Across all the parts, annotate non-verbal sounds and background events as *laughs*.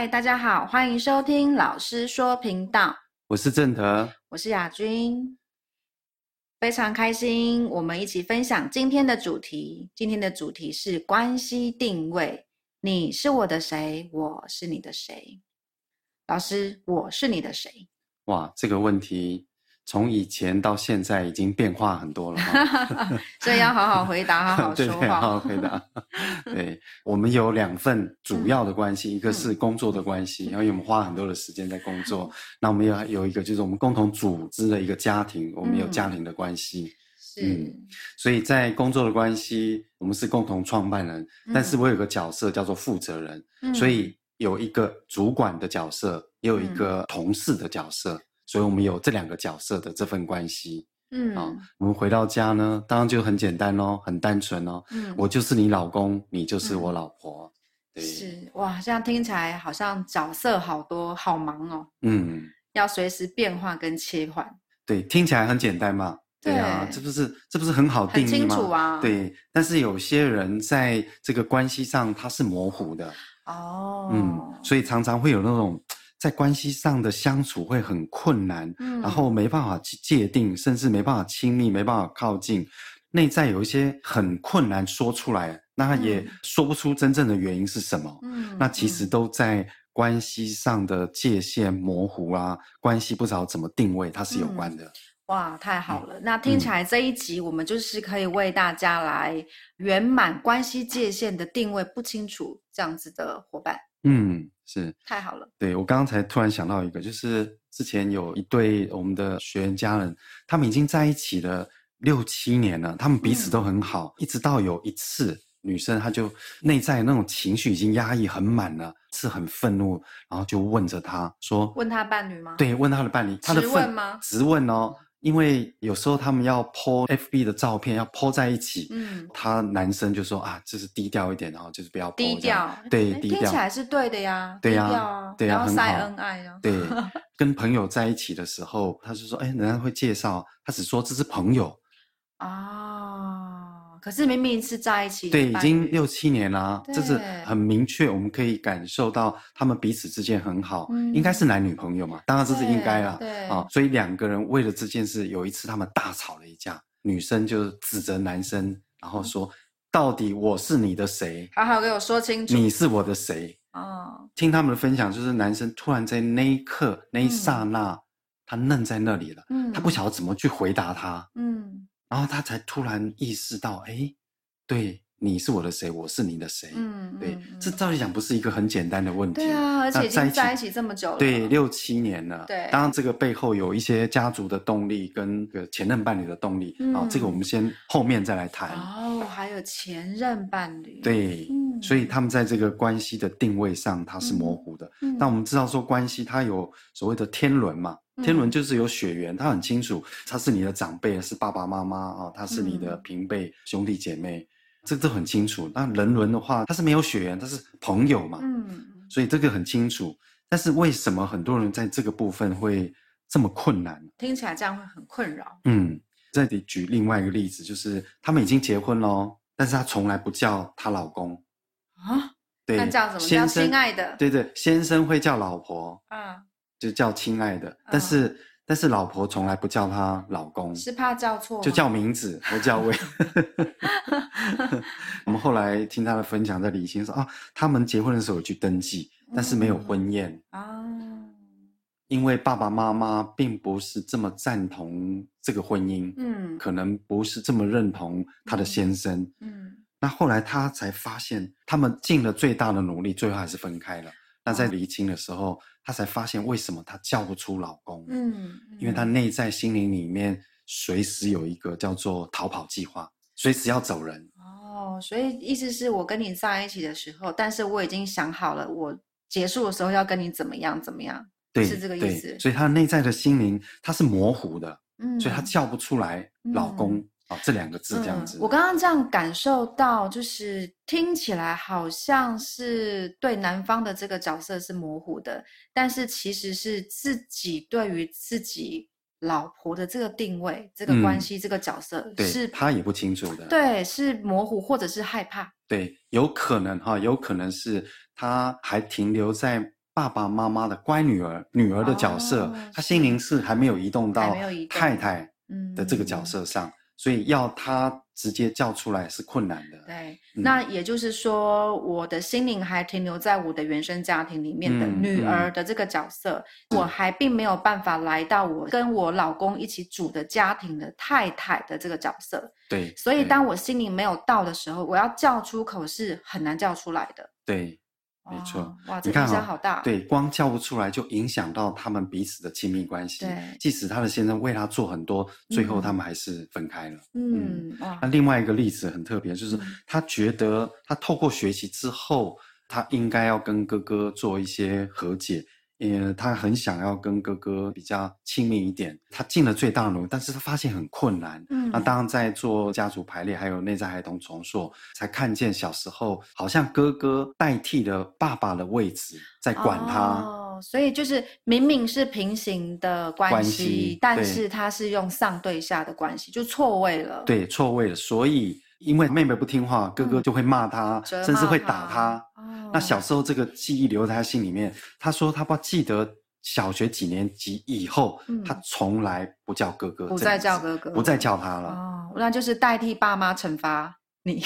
嗨，大家好，欢迎收听老师说频道。我是正德，我是亚军，非常开心，我们一起分享今天的主题。今天的主题是关系定位，你是我的谁？我是你的谁？老师，我是你的谁？哇，这个问题。从以前到现在已经变化很多了，*laughs* 所以要好好回答，*laughs* 好好说话。对，好好回答。*laughs* 对，我们有两份主要的关系，嗯、一个是工作的关系，因、嗯、为我们花很多的时间在工作。嗯、那我们有有一个就是我们共同组织的一个家庭，我们有家庭的关系。是、嗯。所以在工作的关系，我们是共同创办人，嗯、但是我有个角色叫做负责人，嗯、所以有一个主管的角色，也有一个同事的角色。嗯所以，我们有这两个角色的这份关系。嗯，啊，我们回到家呢，当然就很简单喽，很单纯哦。嗯，我就是你老公，你就是我老婆。嗯、对，是哇，这样听起来好像角色好多，好忙哦。嗯，要随时变化跟切换。对，听起来很简单嘛。对啊，这不是这不是很好定义吗？清楚啊。对，但是有些人在这个关系上他是模糊的。哦。嗯，所以常常会有那种。在关系上的相处会很困难，嗯，然后没办法去界定，甚至没办法亲密，没办法靠近，内在有一些很困难说出来，那他也说不出真正的原因是什么，嗯，那其实都在关系上的界限模糊啊，关系不知道怎么定位，它是有关的。哇，太好了！那听起来这一集我们就是可以为大家来圆满关系界限的定位不清楚这样子的伙伴。嗯，是太好了。对，我刚刚才突然想到一个，就是之前有一对我们的学员家人，他们已经在一起了六七年了，他们彼此都很好，嗯、一直到有一次，女生她就内在那种情绪已经压抑很满了，是很愤怒，然后就问着他说：“问他伴侣吗？”对，问他的伴侣，他的直问吗？直问哦。因为有时候他们要 po FB 的照片，要 po 在一起，嗯，他男生就说啊，就是低调一点，然后就是不要 po 低调，对，低调听起来是对的呀，对呀，对呀，然后晒恩爱呀，对，跟朋友在一起的时候，他就说，哎，人家会介绍，他只说这是朋友，啊。可是明明是在一起，对，已经六七年了啊，这是很明确，我们可以感受到他们彼此之间很好，嗯，应该是男女朋友嘛，当然这是应该啦，对啊，所以两个人为了这件事，有一次他们大吵了一架，女生就指责男生，然后说，到底我是你的谁？好好给我说清楚，你是我的谁？哦，听他们的分享，就是男生突然在那一刻那一刹那，他愣在那里了，嗯，他不晓得怎么去回答他，嗯。然后他才突然意识到，哎，对，你是我的谁，我是你的谁？嗯，对，嗯、这照理讲不是一个很简单的问题。对啊，而且已经在一起这么久了，对，六七年了。对，当然这个背后有一些家族的动力跟个前任伴侣的动力。嗯，这个我们先后面再来谈。哦，还有前任伴侣。对，嗯，所以他们在这个关系的定位上，它是模糊的。嗯，但我们知道说关系它有所谓的天伦嘛。天伦就是有血缘，他很清楚，他是你的长辈，是爸爸妈妈啊，他是你的平辈、嗯、兄弟姐妹，这个都很清楚。那人伦的话，他是没有血缘，他是朋友嘛，嗯，所以这个很清楚。但是为什么很多人在这个部分会这么困难？听起来这样会很困扰。嗯，这里举另外一个例子，就是他们已经结婚了，但是他从来不叫他老公啊，对，那叫什么？叫亲爱的？对对，先生会叫老婆，嗯。就叫亲爱的，嗯、但是但是老婆从来不叫他老公，是怕叫错，就叫名字，不叫位。*laughs* 我们后来听他的分享，在理清说啊，他们结婚的时候有去登记，但是没有婚宴啊，嗯、因为爸爸妈妈并不是这么赞同这个婚姻，嗯，可能不是这么认同他的先生，嗯，嗯，那后来他才发现，他们尽了最大的努力，最后还是分开了。那在离清的时候，她才发现为什么她叫不出老公。嗯，嗯，因为她内在心灵里面随时有一个叫做逃跑计划，随时要走人。哦，所以意思是我跟你在一起的时候，但是我已经想好了，我结束的时候要跟你怎么样怎么样，对，是这个意思。所以她内在的心灵她是模糊的，嗯，所以她叫不出来老公。嗯哦，这两个字这样子，嗯，我刚刚这样感受到，就是听起来好像是对男方的这个角色是模糊的，但是其实是自己对于自己老婆的这个定位、这个关系、嗯、这个角色是他也不清楚的，对，是模糊或者是害怕，对，有可能哈，有可能是他还停留在。爸爸妈妈的乖女儿、女儿的角色，哦、他心灵是还没有移动到太太的这个角色上，所以要他。直接叫出来是困难的。对，嗯、那也就是说，我的心灵还停留在我的原生家庭里面的女儿的这个角色，嗯嗯、我还并没有办法来到我跟我老公一起组的家庭的太太的这个角色。对，所以当我心灵没有到的时候，我要叫出口是很难叫出来的。对。没错，哇，这影响好大。对，光叫不出来就影响到他们彼此的亲密关系。对，即使他的先生为他做很多，最后他们还是分开了。嗯，那另外一个例子很特别，就是他觉得他透过学习之后，他应该要跟哥哥做一些和解。呃，他很想要跟哥哥比较亲密一点，他尽了最大的努力，但是他发现很困难。嗯，那当然在做家族排列，还有内在孩童重塑，才看见小时候好像哥哥代替了爸爸的位置，在管他。哦，所以就是明明是平行的关系，关系，但是他是用上对下的关系，就错位了。对，错位了，所以。因为妹妹不听话，哥哥就会骂她，嗯、甚至会打她。哦、那小时候这个记忆留在他心里面。他说他不记得小学几年级以后，嗯、他从来不叫哥哥，不再叫哥哥，不再叫他了。哦，那就是代替爸妈惩罚你。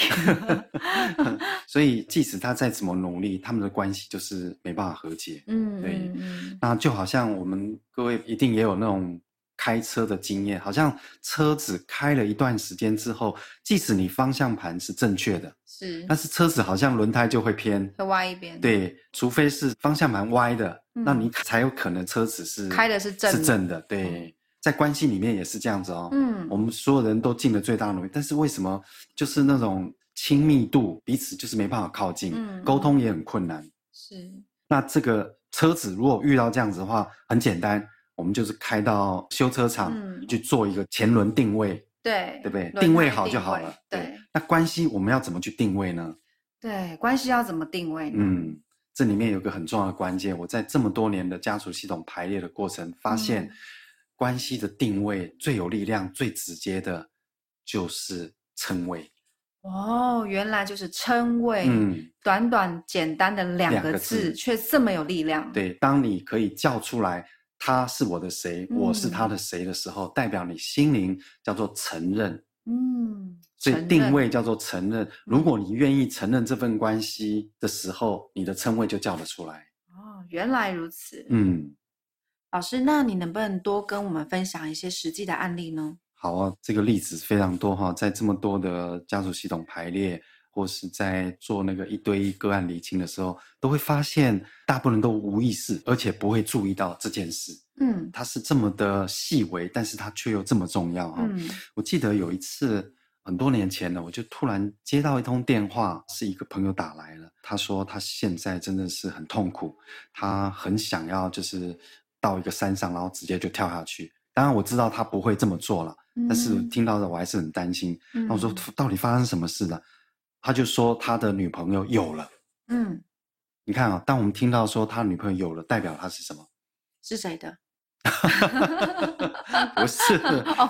*laughs* *laughs* 所以即使他再怎么努力，他们的关系就是没办法和解。嗯，对。嗯、那就好像我们各位一定也有那种。开车的经验，好像车子开了一段时间之后，即使你方向盘是正确的，是，但是车子好像轮胎就会偏，会歪一边。对，除非是方向盘歪的，嗯、那你才有可能车子是开的是正的，是正的。对，嗯、在关系里面也是这样子哦。嗯，我们所有人都尽了最大努力，但是为什么就是那种亲密度彼此就是没办法靠近，嗯、沟通也很困难。是，那这个车子如果遇到这样子的话，很简单。我们就是开到修车厂去做一个前轮定位，嗯、对对不对？定位好就好了。对，对，那关系我们要怎么去定位呢？对，关系要怎么定位呢？嗯，这里面有个很重要的关键，我在这么多年的家族系统排列的过程，发现关系的定位最有力量、最直接的，就是称谓。哦，原来就是称谓。嗯，短短简单的两个字，两个字却这么有力量。对，当你可以叫出来。他是我的谁，我是他的谁的时候，嗯、代表你心灵叫做承认。嗯，所以定位叫做承认。如果你愿意承认这份关系的时候，你的称谓就叫得出来。哦，原来如此。嗯，老师，那你能不能多跟我们分享一些实际的案例呢？好啊，这个例子非常多哈，在这么多的家族系统排列。或是在做那个一对一个案厘清的时候，都会发现大部分人都无意识，而且不会注意到这件事。嗯，它是这么的细微，但是它却又这么重要哈。嗯，我记得有一次很多年前了，我就突然接到一通电话，是一个朋友打来了。他说他现在真的是很痛苦，他很想要就是到一个山上，然后直接就跳下去。当然我知道他不会这么做了，但是听到的我还是很担心。那我说到底发生什么事了？他就说他的女朋友有了，嗯，你看啊，当我们听到说他女朋友有了，代表他是什么？是谁的？*laughs* 不是，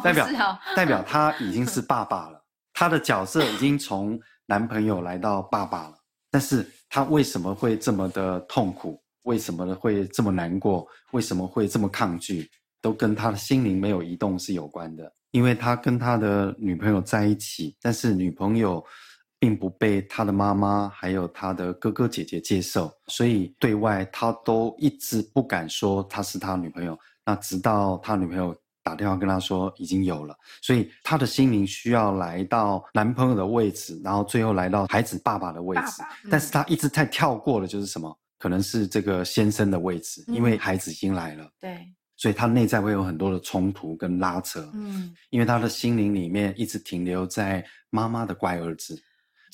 代表 *laughs* 代表他已经是爸爸了，他的角色已经从男朋友来到爸爸了。但是他为什么会这么的痛苦？为什么会这么难过？为什么会这么抗拒？都跟他的心灵没有移动是有关的。因为他跟他的女朋友在一起，但是女朋友。并不被他的妈妈还有他的哥哥姐姐接受，所以对外他都一直不敢说他是他女朋友。那直到他女朋友打电话跟他说已经有了，所以他的心灵需要来到男朋友的位置，然后最后来到孩子爸爸的位置。爸爸嗯、但是他一直在跳过的就是什么？可能是这个先生的位置，因为孩子已经来了。嗯、对，所以他内在会有很多的冲突跟拉扯。嗯，因为他的心灵里面一直停留在妈妈的乖儿子。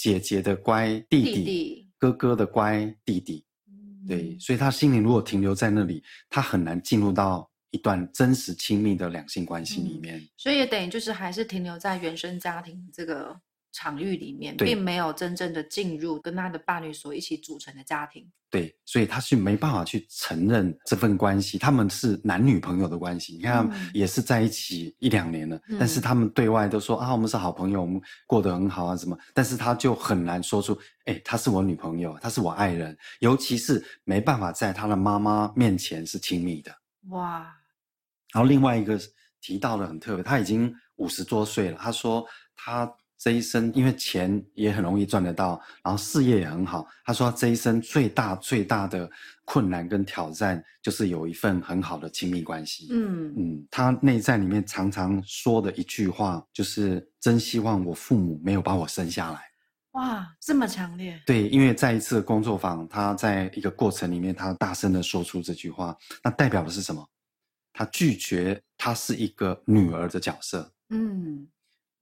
姐姐的乖弟弟，弟弟。哥哥的乖弟弟，嗯、对，所以他心灵如果停留在那里，他很难进入到一段真实亲密的两性关系里面。嗯、所以也等于就是还是停留在原生家庭这个场域里面，并没有真正的进入跟他的伴侣所一起组成的家庭。对，所以他是没办法去承认这份关系，他们是男女朋友的关系。你看，也是在一起一两年了，嗯，但是他们对外都说啊，我们是好朋友，我们过得很好啊，什么？但是他就很难说出，哎，她是我女朋友，她是我爱人，尤其是没办法在他的妈妈面前是亲密的。哇！然后另外一个提到的很特别，他已经五十多岁了，他说他。这一生，因为钱也很容易赚得到，然后事业也很好。他说，这一生最大最大的困难跟挑战，就是有一份很好的亲密关系。嗯嗯，他内在里面常常说的一句话，就是真希望我父母没有把我生下来。哇，这么强烈！对，因为在一次工作坊，他在一个过程里面，他大声的说出这句话，那代表的是什么？他拒绝他是一个女儿的角色。嗯，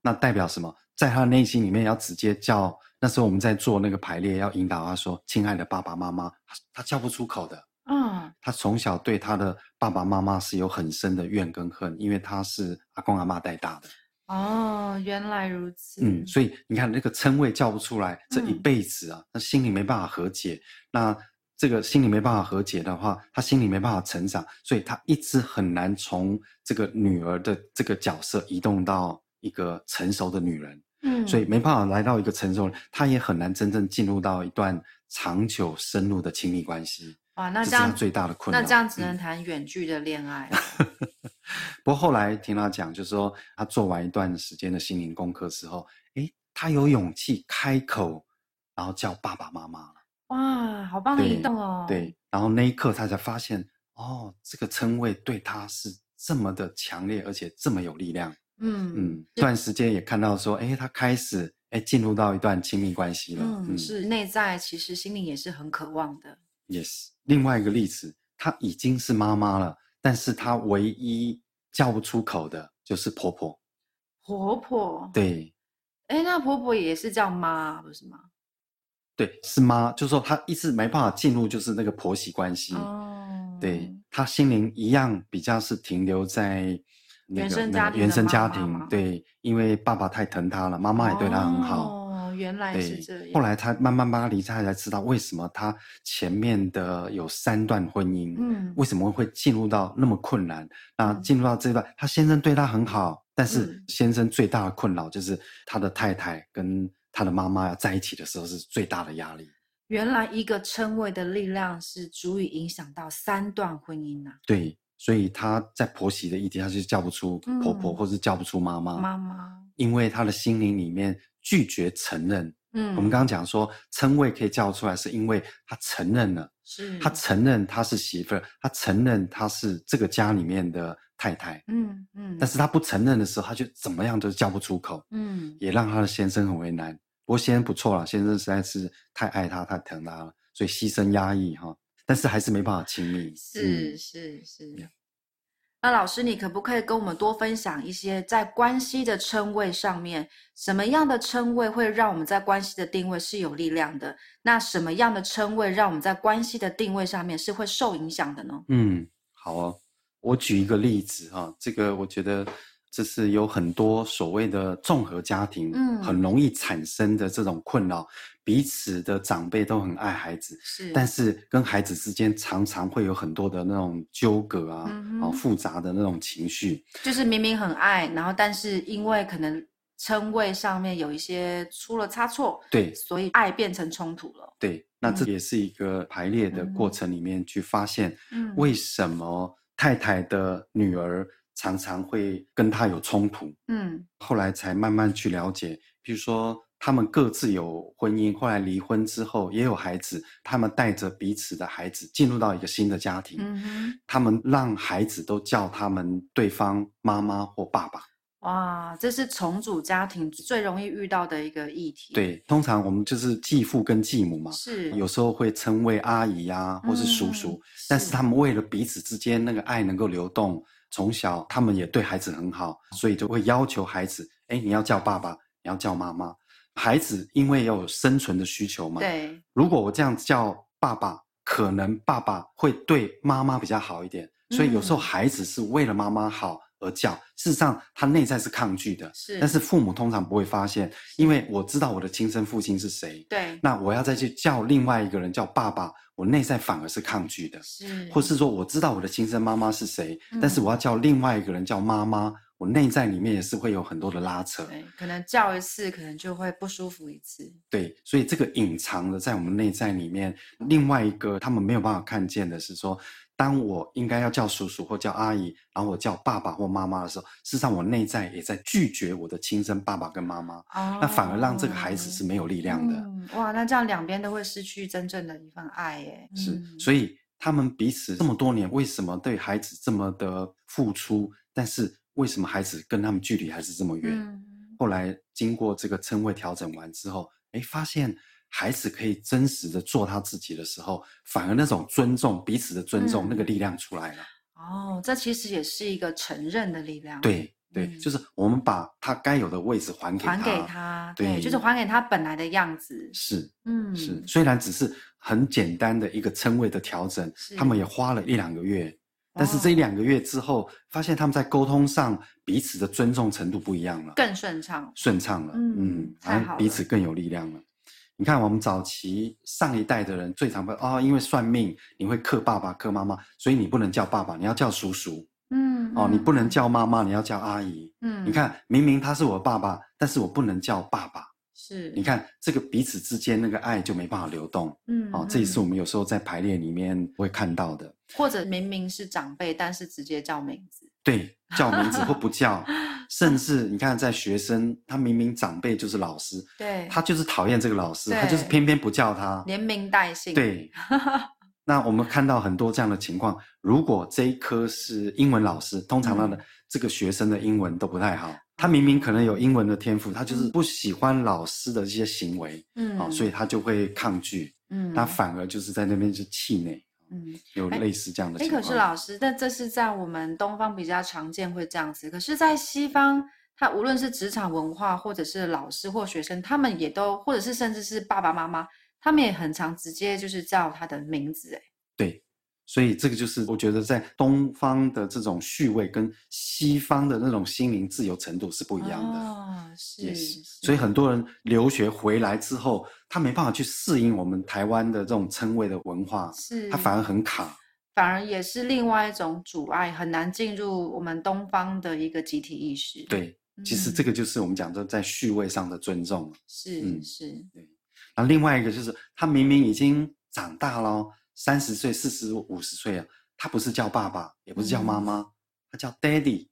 那代表什么？在他的内心里面，要直接叫。那时候我们在做那个排列，要引导他说：“亲爱的爸爸妈妈。”他叫不出口的。嗯，他从小对他的爸爸妈妈是有很深的怨跟恨，因为他是阿公阿妈带大的。哦，原来如此。嗯，所以你看那个称谓叫不出来，这一辈子啊，他心里没办法和解。那这个心里没办法和解的话，他心里没办法成长，所以他一直很难从这个女儿的这个角色移动到一个成熟的女人。嗯，所以没办法来到一个成熟，他也很难真正进入到一段长久深入的亲密关系。哇，那这样这最大的困难。那这样只能谈远距的恋爱。*laughs* 不过后来听他讲，就是说他做完一段时间的心灵功课之后，诶，他有勇气开口，然后叫爸爸妈妈了。哇，好棒的一动哦。对，然后那一刻他才发现，哦，这个称谓对他是这么的强烈，而且这么有力量。嗯嗯，这段时间也看到说，哎，他开始哎进入到一段亲密关系了。嗯，嗯是内在其实心里也是很渴望的。Yes，另外一个例子，她已经是妈妈了，但是她唯一叫不出口的就是婆婆。婆婆。对。哎，那婆婆也是叫妈，不是吗？对，是妈，就是说她一直没办法进入，就是那个婆媳关系。哦。对，她心灵一样比较是停留在。原生家庭，那个，原生家庭，对，因为爸爸太疼他了，妈妈也对他很好。哦，原来是这样。后来他慢慢慢慢离开，才知道为什么他前面的有三段婚姻，嗯，为什么会进入到那么困难？那进入到这段，他先生对他很好，但是先生最大的困扰就是他的太太跟他的妈妈要在一起的时候是最大的压力。原来一个称谓的力量是足以影响到三段婚姻啊。对。所以她在婆媳的议题，她就叫不出婆婆，嗯、或是叫不出妈妈。妈妈，因为她的心灵里面拒绝承认。嗯，我们刚刚讲说称谓可以叫出来，是因为她承认了，是她承认她是媳妇儿，她承认她是这个家里面的太太。嗯嗯，但是她不承认的时候，她就怎么样都叫不出口。嗯，也让她的先生很为难。不过先生不错了，先生实在是太爱她，太疼她了，所以牺牲压抑哈。但是还是没办法亲密，是是是。那老师，你可不可以跟我们多分享一些在关系的称谓上面，什么样的称谓会让我们在关系的定位是有力量的？那什么样的称谓让我们在关系的定位上面是会受影响的呢？嗯，好啊，我举一个例子哈，这个我觉得。这是有很多所谓的综合家庭，嗯，很容易产生的这种困扰。彼此的长辈都很爱孩子，是，但是跟孩子之间常常会有很多的那种纠葛啊，嗯、啊，复杂的那种情绪。就是明明很爱，然后但是因为可能称谓上面有一些出了差错，对，所以爱变成冲突了。对，那这也是一个排列的过程里面去发现，嗯，为什么太太的女儿。常常会跟他有冲突，嗯，后来才慢慢去了解，比如说他们各自有婚姻，后来离婚之后也有孩子，他们带着彼此的孩子进入到一个新的家庭，嗯哼，他们让孩子都叫他们对方妈妈或爸爸。哇，这是重组家庭最容易遇到的一个议题。对，通常我们就是继父跟继母嘛，是有时候会称为阿姨啊，或是叔叔，嗯，但是他们为了彼此之间那个爱能够流动。从小他们也对孩子很好，所以就会要求孩子：哎，你要叫爸爸，你要叫妈妈。孩子因为要有生存的需求嘛。对。如果我这样叫爸爸，可能爸爸会对妈妈比较好一点，所以有时候孩子是为了妈妈好而叫，事实上他内在是抗拒的，是，但是父母通常不会发现，因为我知道我的亲生父亲是谁，对，那我要再去叫另外一个人叫爸爸，我内在反而是抗拒的，是，或是说我知道我的亲生妈妈是谁，嗯，但是我要叫另外一个人叫妈妈，我内在里面也是会有很多的拉扯，对，可能叫一次可能就会不舒服一次，对，所以这个隐藏的在我们内在里面，另外一个他们没有办法看见的是说。当我应该要叫叔叔或叫阿姨，然后我叫爸爸或妈妈的时候，事实上我内在也在拒绝我的亲生爸爸跟妈妈，哦、那反而让这个孩子是没有力量的。嗯、哇，那这样两边都会失去真正的一份爱耶。是，嗯、所以他们彼此这么多年，为什么对孩子这么的付出，但是为什么孩子跟他们距离还是这么远？嗯、后来经过这个称谓调整完之后，哎，发现。孩子可以真实的做他自己的时候，反而那种尊重，彼此的尊重，嗯、那个力量出来了。哦，这其实也是一个承认的力量。对对，嗯、就是我们把他该有的位置还给他，还给他，对，对就是还给他本来的样子。是，嗯，是。虽然只是很简单的一个称谓的调整，他们也花了一两个月，但是这一两个月之后，发现他们在沟通上彼此的尊重程度不一样了，更顺畅，顺畅了。嗯，嗯太好了，彼此更有力量了。你看，我们早期上一代的人最常会哦，因为算命你会克爸爸、克妈妈，所以你不能叫爸爸，你要叫叔叔。嗯，哦，你不能叫妈妈，你要叫阿姨。嗯，你看，明明他是我爸爸，但是我不能叫爸爸。是，你看这个彼此之间那个爱就没办法流动。嗯，哦，这也是我们有时候在排列里面会看到的。或者明明是长辈，但是直接叫名字。对，叫名字或不叫。*laughs* 甚至你看，在学生，他明明长辈就是老师，对，他就是讨厌这个老师，他就是偏偏不叫他，连名带姓。对，*laughs* 那我们看到很多这样的情况。如果这一科是英文老师，通常他的这个学生的英文都不太好。他明明可能有英文的天赋，他就是不喜欢老师的这些行为，嗯，所以他就会抗拒，嗯，他反而就是在那边就气馁。嗯，有类似这样的情况。可是老师，但这是在我们东方比较常见会这样子。可是，在西方，他无论是职场文化，或者是老师或学生，他们也都，或者是甚至是爸爸妈妈，他们也很常直接就是叫他的名字。哎，对。所以这个就是我觉得在东方的这种序位跟西方的那种心灵自由程度是不一样的。哦，是。Yes. 所以很多人留学回来之后，他没办法去适应我们台湾的这种称谓的文化，是。他反而很卡，反而也是另外一种阻碍，很难进入我们东方的一个集体意识。对，其实这个就是我们讲的在序位上的尊重。是，嗯，是。对。然后另外一个就是他明明已经长大了。三十岁、四十五十岁啊，他不是叫爸爸，也不是叫妈妈，嗯、他叫 Daddy。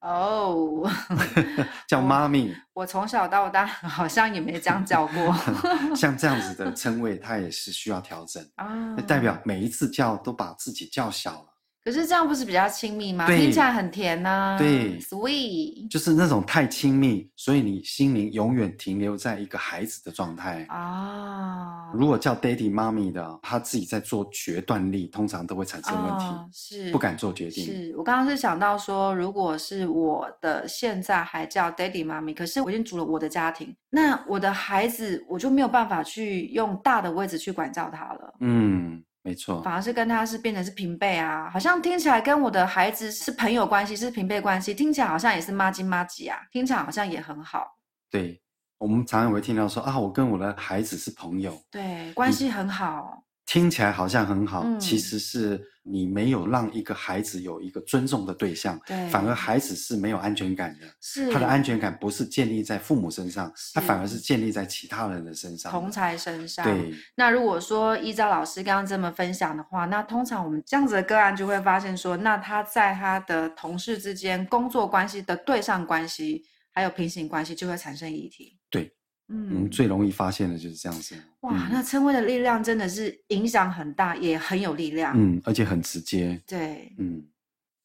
哦，*laughs* 叫妈咪。我从小到大好像也没这样叫过。*laughs* 像这样子的称谓，他也是需要调整啊，代表每一次叫都把自己叫小了。可是这样不是比较亲密吗？对听起来很甜呐、啊。对，sweet，就是那种太亲密，所以你心灵永远停留在一个孩子的状态啊。如果叫 daddy、mommy 的，他自己在做决断力，通常都会产生问题，哦、是不敢做决定。是我刚刚是想到说，如果是我的现在还叫 daddy、mommy，可是我已经组了我的家庭，那我的孩子我就没有办法去用大的位置去管教他了。嗯。没错，反而是跟他是变成是平辈啊，好像听起来跟我的孩子是朋友关系，是平辈关系，听起来好像也是妈金妈吉啊，听起来好像也很好。对，我们常常会听到说啊，我跟我的孩子是朋友，对，关系很好，听起来好像很好，嗯、其实是。你没有让一个孩子有一个尊重的对象，对，反而孩子是没有安全感的。是，他的安全感不是建立在父母身上，他反而是建立在其他人的身上，同才身上。对。那如果说依照老师刚刚这么分享的话，那通常我们这样子的个案就会发现说，那他在他的同事之间工作关系的对上关系，还有平行关系就会产生议题。对。嗯，最容易发现的就是这样子。哇，嗯、那称谓的力量真的是影响很大，也很有力量。嗯，而且很直接。对，嗯，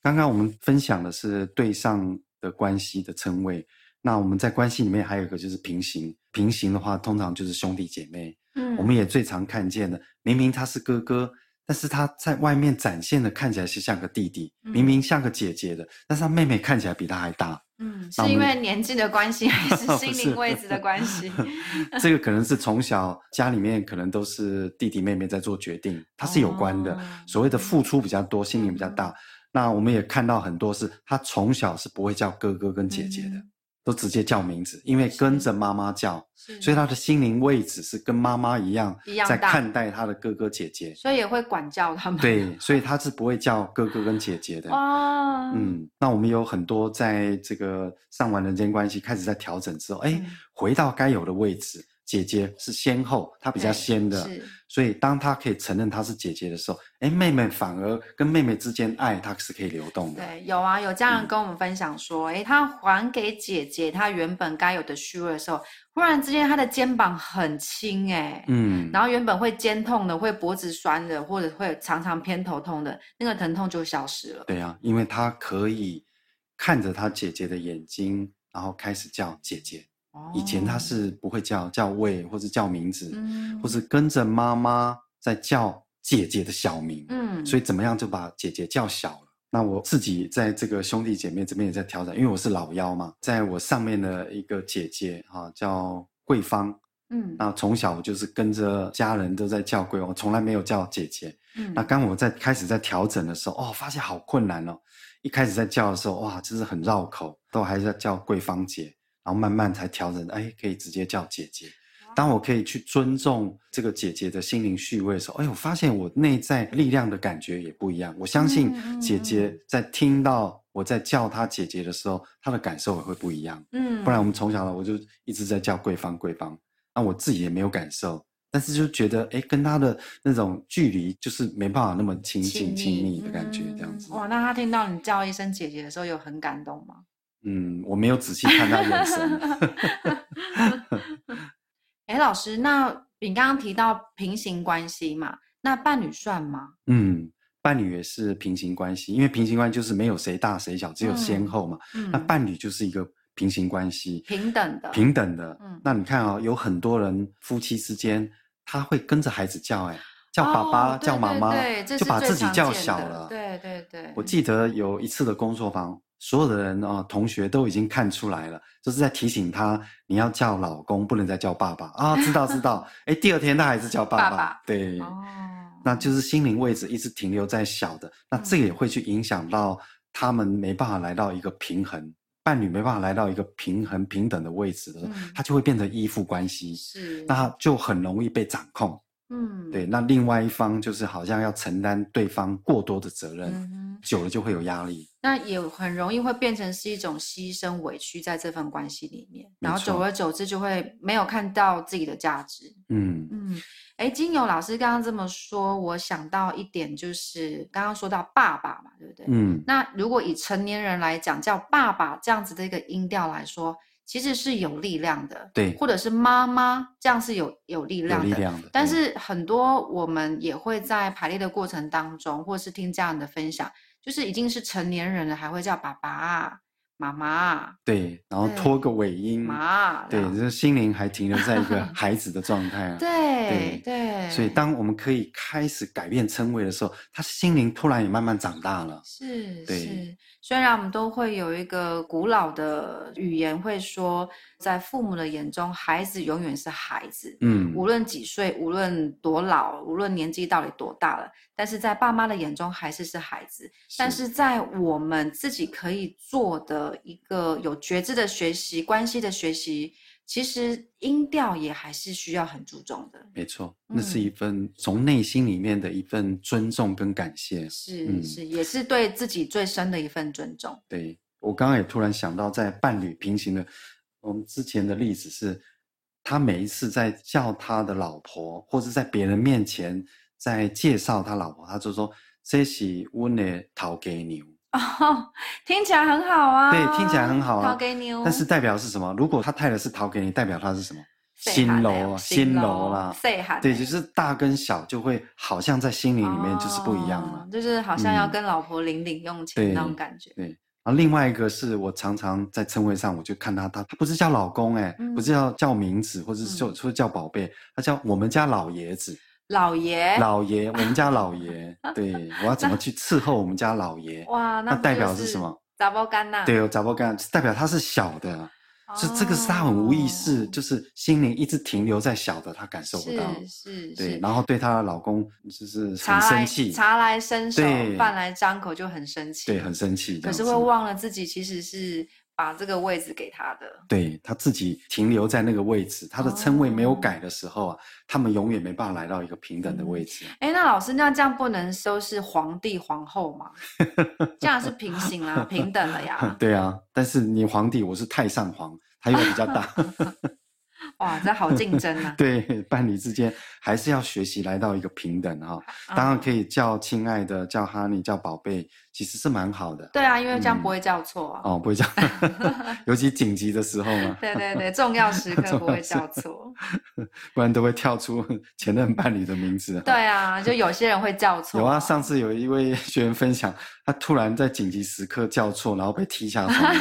刚刚我们分享的是对上的关系的称谓，那我们在关系里面还有一个就是平行。平行的话，通常就是兄弟姐妹。嗯，我们也最常看见的，明明他是哥哥，但是他在外面展现的看起来是像个弟弟，嗯、明明像个姐姐的，但是他妹妹看起来比他还大。嗯，是因为年纪的关系，还是 *laughs* 心灵位置的关系？*laughs* 这个可能是从小家里面可能都是弟弟妹妹在做决定，它是有关的。哦、所谓的付出比较多，心灵比较大，那我们也看到很多是他从小是不会叫哥哥跟姐姐的。嗯都直接叫名字，因为跟着妈妈叫，所以他的心灵位置是跟妈妈一样，在看待他的哥哥姐姐，所以也会管教他们。对，所以他是不会叫哥哥跟姐姐的。哦，嗯，那我们有很多在这个上完人间关系开始在调整之后，哎，回到该有的位置。姐姐是先后，她比较先的，所以当她可以承认她是姐姐的时候，哎，妹妹反而跟妹妹之间爱，她是可以流动的。对，有啊，有家人跟我们分享说，哎、嗯，他还给姐姐她原本该有的虚位的时候，忽然之间她的肩膀很轻，哎，嗯，然后原本会肩痛的，会脖子酸的，或者会常常偏头痛的那个疼痛就消失了。对啊，因为她可以看着她姐姐的眼睛，然后开始叫姐姐。以前他是不会叫叫喂，或者叫名字，嗯、或是跟着妈妈在叫姐姐的小名，嗯，所以怎么样就把姐姐叫小了。那我自己在这个兄弟姐妹这边也在调整，因为我是老幺嘛，在我上面的一个姐姐哈、啊、叫桂芳，嗯，那从小我就是跟着家人都在叫桂芳，我从来没有叫姐姐，嗯，那刚我在开始在调整的时候，哦，发现好困难哦，一开始在叫的时候，哇，真是很绕口，都还是要叫桂芳姐。然后慢慢才调整，哎，可以直接叫姐姐。当我可以去尊重这个姐姐的心灵序位的时候，哎，我发现我内在力量的感觉也不一样。我相信姐姐在听到我在叫她姐姐的时候，她的感受也会不一样。嗯，不然我们从小呢，我就一直在叫桂芳桂芳，那我自己也没有感受，但是就觉得，哎，跟她的那种距离就是没办法那么亲近亲密的感觉，这样子。哇，那她听到你叫一声姐姐的时候，有很感动吗？嗯，我没有仔细看他眼神。*laughs* 哎，老师，那你刚刚提到平行关系嘛？那伴侣算吗？嗯，伴侣也是平行关系，因为平行关系就是没有谁大谁小，只有先后嘛。嗯，那伴侣就是一个平行关系，平等的，平等的。嗯，那你看啊、哦，有很多人夫妻之间，他会跟着孩子叫，哎，叫爸爸，哦、叫妈妈，对，就把自己叫小了。对对对。我记得有一次的工作坊。所有的人啊，同学都已经看出来了，就是在提醒他，你要叫老公，不能再叫爸爸。啊、哦！知道知道，哎，第二天他还是叫爸爸，爸爸。对，哦，那就是心灵位置一直停留在小的，那这也会去影响到他们没办法来到一个平衡，嗯、伴侣没办法来到一个平衡平等的位置的时候，嗯、他就会变成依附关系，是，那他就很容易被掌控。嗯，对，那另外一方就是好像要承担对方过多的责任，嗯、久了就会有压力。那也很容易会变成是一种牺牲委屈在这份关系里面，然后久而久之就会没有看到自己的价值。嗯嗯，哎，经由老师刚刚这么说，我想到一点就是刚刚说到爸爸嘛，对不对？嗯，那如果以成年人来讲叫爸爸这样子的一个音调来说。其实是有力量的，对，或者是妈妈这样是有有力量的，有力量的。但是很多我们也会在排列的过程当中，或者是听家人的分享，就是已经是成年人了，还会叫爸爸。妈妈，对，然后拖个尾音，妈，对，这心灵还停留在一个孩子的状态啊。*laughs* 对对，所以当我们可以开始改变称谓的时候，他心灵突然也慢慢长大了。是，对是。虽然我们都会有一个古老的语言，会说，在父母的眼中，孩子永远是孩子。嗯，无论几岁，无论多老，无论年纪到底多大了，但是在爸妈的眼中，还是是孩子。是，但是在我们自己可以做的一个有觉知的学习，关系的学习，其实音调也还是需要很注重的。没错，那是一份从内心里面的一份尊重跟感谢。是、嗯、是，也是对自己最深的一份尊重。对，我刚刚也突然想到，在伴侣平行的。我们之前的例子是，他每一次在叫他的老婆，或者在别人面前在介绍他老婆，他就说：“这是我的头家娘。” *laughs* 哦，听起来很好啊。对，听起来很好啊。逃给你哦。但是代表是什么？如果他太太是头家娘，代表他是什么？新楼啊，新楼啦。对，就是大跟小就会好像在心灵里面就是不一样了，就是好像要跟老婆领领用钱那种感觉。对。另外一个是我常常在称谓上，我就看他，他他不是叫老公哎，嗯、不是叫叫名字，或者是就说叫宝贝，他叫我们家老爷子。老爷，老爷，我们家老爷。*laughs* 对，我要怎么去伺候我们家老爷？哇，那代表是什么？杂包干呐。对哦，查某囡仔代表他是小的。是这个是他很无意识，就是心灵一直停留在小的，他感受不到，是是，对，然后对她的老公就是很生气，茶来伸手，饭来张口就很生气，对，很生气，可是会忘了自己其实是。把这个位置给他的，对，他自己停留在那个位置，他的称谓没有改的时候啊，哦、他们永远没办法来到一个平等的位置。哎、嗯，那老师，那这样不能说是皇帝皇后吗？这样是平行啊，*laughs* 平等了呀。对啊，但是你皇帝，我是太上皇，他又比较大。*laughs* *laughs* *laughs* 哇，这好竞争啊！*laughs* 对，伴侣之间还是要学习来到一个平等哈。当然可以叫亲爱的，叫 honey，叫宝贝，其实是蛮好的。对啊，因为这样不会叫错啊。哦，不会叫，*laughs* 尤其紧急的时候嘛。对对对，重要时刻不会叫错，不然都会跳出前任伴侣的名字。对啊，就有些人会叫错。有啊，上次有一位学员分享，他突然在紧急时刻叫错，然后被踢下床。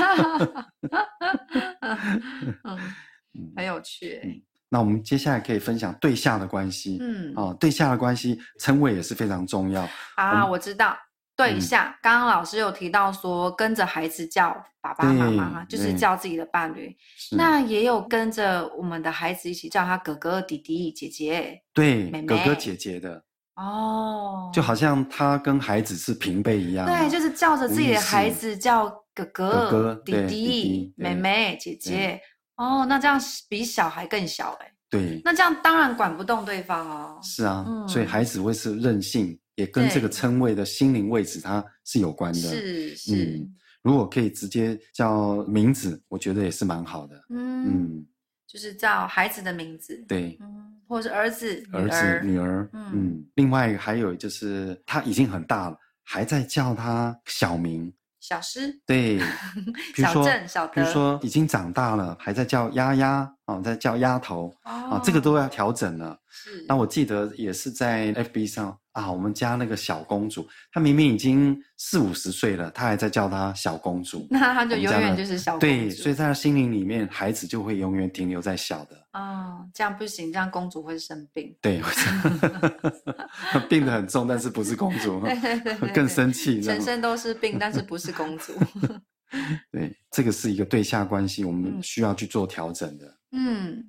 很有趣，嗯，那我们接下来可以分享对下的关系，嗯，哦，对下的关系称谓也是非常重要。啊。我知道对下，刚刚老师有提到说跟着孩子叫爸爸妈妈，就是叫自己的伴侣，那也有跟着我们的孩子一起叫他哥哥、弟弟、姐姐，对，哥哥姐姐的。哦，就好像他跟孩子是平辈一样，对，就是叫着自己的孩子叫哥哥、弟弟、妹妹、姐姐。哦，那这样比小孩更小哎。对。那这样当然管不动对方哦。是啊，嗯、所以孩子会是任性，也跟这个称谓的心灵位置它是有关的。是是。嗯，如果可以直接叫名字，我觉得也是蛮好的。嗯嗯，就是叫孩子的名字。对。嗯，或者是儿子、儿子、女儿。嗯，嗯。另外还有就是他已经很大了，还在叫他小名。小诗，对，小郑、小德，比如说已经长大了，还在叫丫丫啊，在叫丫头啊，这个都要调整了。是，那我记得也是在 FB 上啊，我们家那个小公主，她明明已经四五十岁了，她还在叫她小公主，*laughs* 那她就永远就是小公主。对，所以在她心灵里面，孩子就会永远停留在小的。哦，这样不行，这样公主会生病。对，*laughs* 病得很重，但是不是公主，*laughs* 更生气。全身都是病，但是不是公主。对，这个是一个对下关系，我们需要去做调整的。嗯，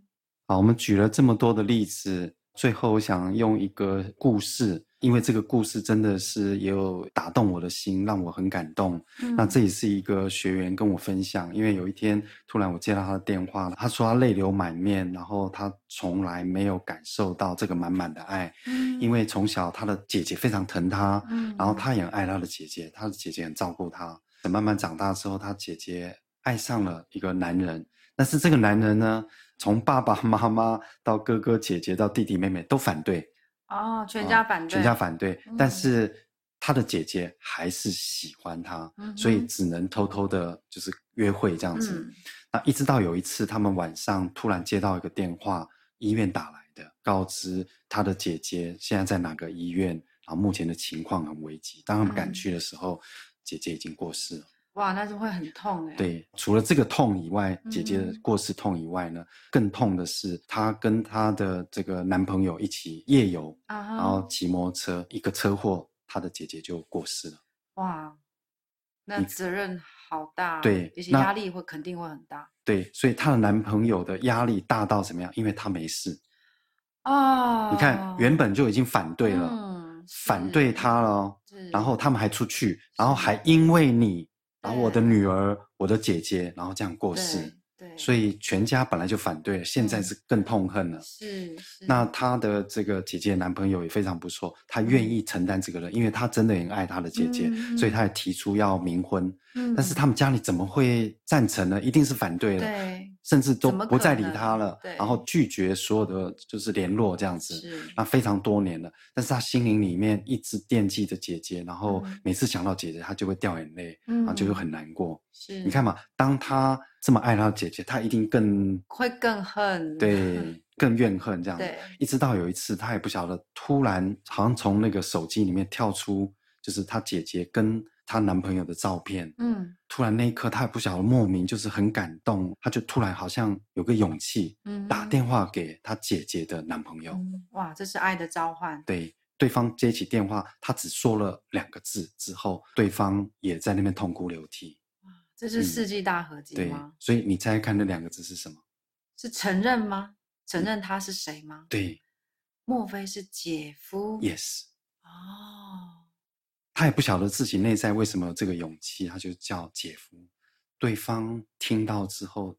好，我们举了这么多的例子，最后我想用一个故事。因为这个故事真的是也有打动我的心，让我很感动。嗯、那这也是一个学员跟我分享，因为有一天突然我接到他的电话，他说他泪流满面，然后他从来没有感受到这个满满的爱。嗯、因为从小他的姐姐非常疼他，嗯、然后他也爱他的姐姐，他的姐姐很照顾他。等慢慢长大之后，他姐姐爱上了一个男人，但是这个男人呢，从爸爸妈妈到哥哥姐姐到弟弟妹妹都反对。哦，全家反对，全家反对，嗯、但是他的姐姐还是喜欢他，嗯、所以只能偷偷的，就是约会这样子。嗯、那一直到有一次，他们晚上突然接到一个电话，医院打来的，告知他的姐姐现在在哪个医院，然后目前的情况很危急。当他们赶去的时候，嗯、姐姐已经过世了。哇，那就会很痛哎。对，除了这个痛以外，姐姐的过世痛以外呢，嗯、更痛的是她跟她的这个男朋友一起夜游，啊、然后骑摩托车，一个车祸，她的姐姐就过世了。哇，那责任好大。对，而且压力会肯定会很大。对，所以她的男朋友的压力大到怎么样？因为她没事。哦。你看，原本就已经反对了，嗯、反对她了，然后他们还出去，然后还因为你。然后我的女儿，我的姐姐，然后这样过世。对，所以全家本来就反对，现在是更痛恨了。是，是。那她的这个姐姐男朋友也非常不错，他愿意承担这个人，因为他真的很爱他的姐姐，所以他也提出要冥婚。嗯。但是他们家里怎么会赞成呢？一定是反对了，对，甚至都不再理他了，然后拒绝所有的就是联络这样子。是。那非常多年了，但是他心灵里面一直惦记着姐姐，然后每次想到姐姐，他就会掉眼泪，然后就会很难过。是。你看嘛，当他。这么爱他的姐姐，他一定更会更恨，对，更怨恨这样。子，一直到有一次，他也不晓得，突然好像从那个手机里面跳出，就是他姐姐跟她男朋友的照片。嗯，突然那一刻，他也不晓得莫名就是很感动，他就突然好像有个勇气，嗯，打电话给他姐姐的男朋友。嗯，哇，这是爱的召唤。对，对方接起电话，他只说了两个字之后，对方也在那边痛哭流涕。哇这是世纪大合集吗？对，所以你猜看那两个字是什么？是承认吗？承认他是谁吗？对，莫非是姐夫？Yes。哦，他也不晓得自己内在为什么有这个勇气，他就叫姐夫。对方听到之后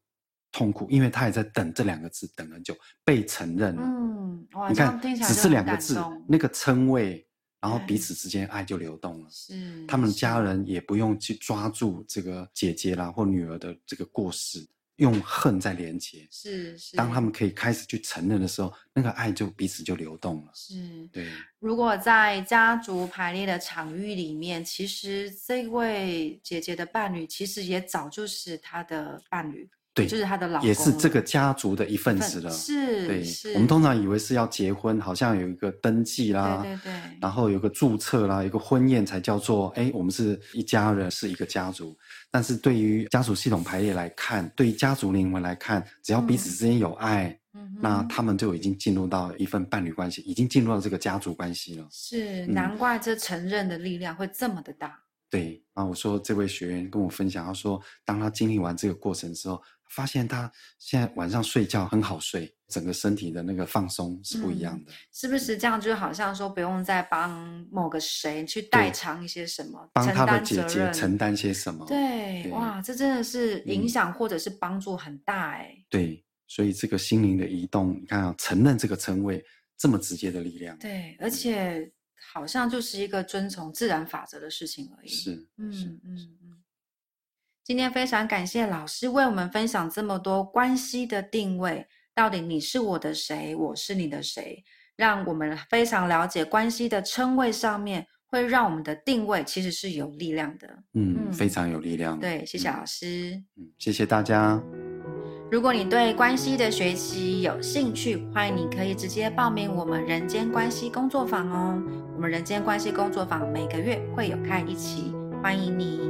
痛苦，因为他也在等这两个字，等很久，被承认了。嗯，你看，只是两个字，那个称谓。然后彼此之间爱就流动了，是他们家人也不用去抓住这个姐姐啦或女儿的这个过失，用恨在连接。是是，当他们可以开始去承认的时候，那个爱就彼此就流动了。是，对。如果在家族排列的场域里面，其实这位姐姐的伴侣其实也早就是她的伴侣。对，就是他的老公，也是这个家族的一份子了。是，对，是。我们通常以为是要结婚，好像有一个登记啦，对对对，然后有个注册啦，有个婚宴才叫做，哎，我们是一家人，是一个家族。但是对于家族系统排列来看，对于家族灵魂来看，只要彼此之间有爱，嗯，那他们就已经进入到一份伴侣关系，已经进入到这个家族关系了。是，难怪这承认的力量会这么的大。对，然后我说这位学员跟我分享，他说，当他经历完这个过程之后。发现他现在晚上睡觉很好睡，整个身体的那个放松是不一样的。嗯、是不是这样？就好像说不用再帮某个谁去代偿一些什么，帮他的姐姐承担些什么。对，对哇，这真的是影响或者是帮助很大哎、嗯。对，所以这个心灵的移动，你看啊，承认这个称谓这么直接的力量。对，而且好像就是一个遵从自然法则的事情而已。是，嗯嗯嗯。今天非常感谢老师为我们分享这么多关系的定位，到底你是我的谁，我是你的谁，让我们非常了解关系的称谓上面会让我们的定位其实是有力量的。嗯，嗯非常有力量。对，谢谢老师。嗯，谢谢大家。如果你对关系的学习有兴趣，欢迎你可以直接报名我们人间关系工作坊哦。我们人间关系工作坊每个月会有开一期，欢迎你。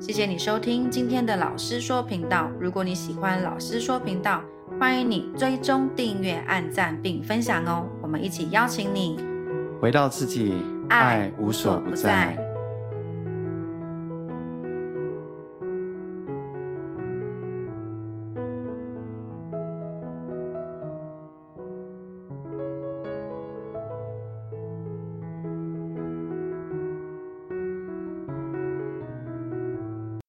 谢谢你收听今天的老师说频道。如果你喜欢老师说频道，欢迎你追踪、订阅、按赞并分享哦。我们一起邀请你回到自己，爱无所不在。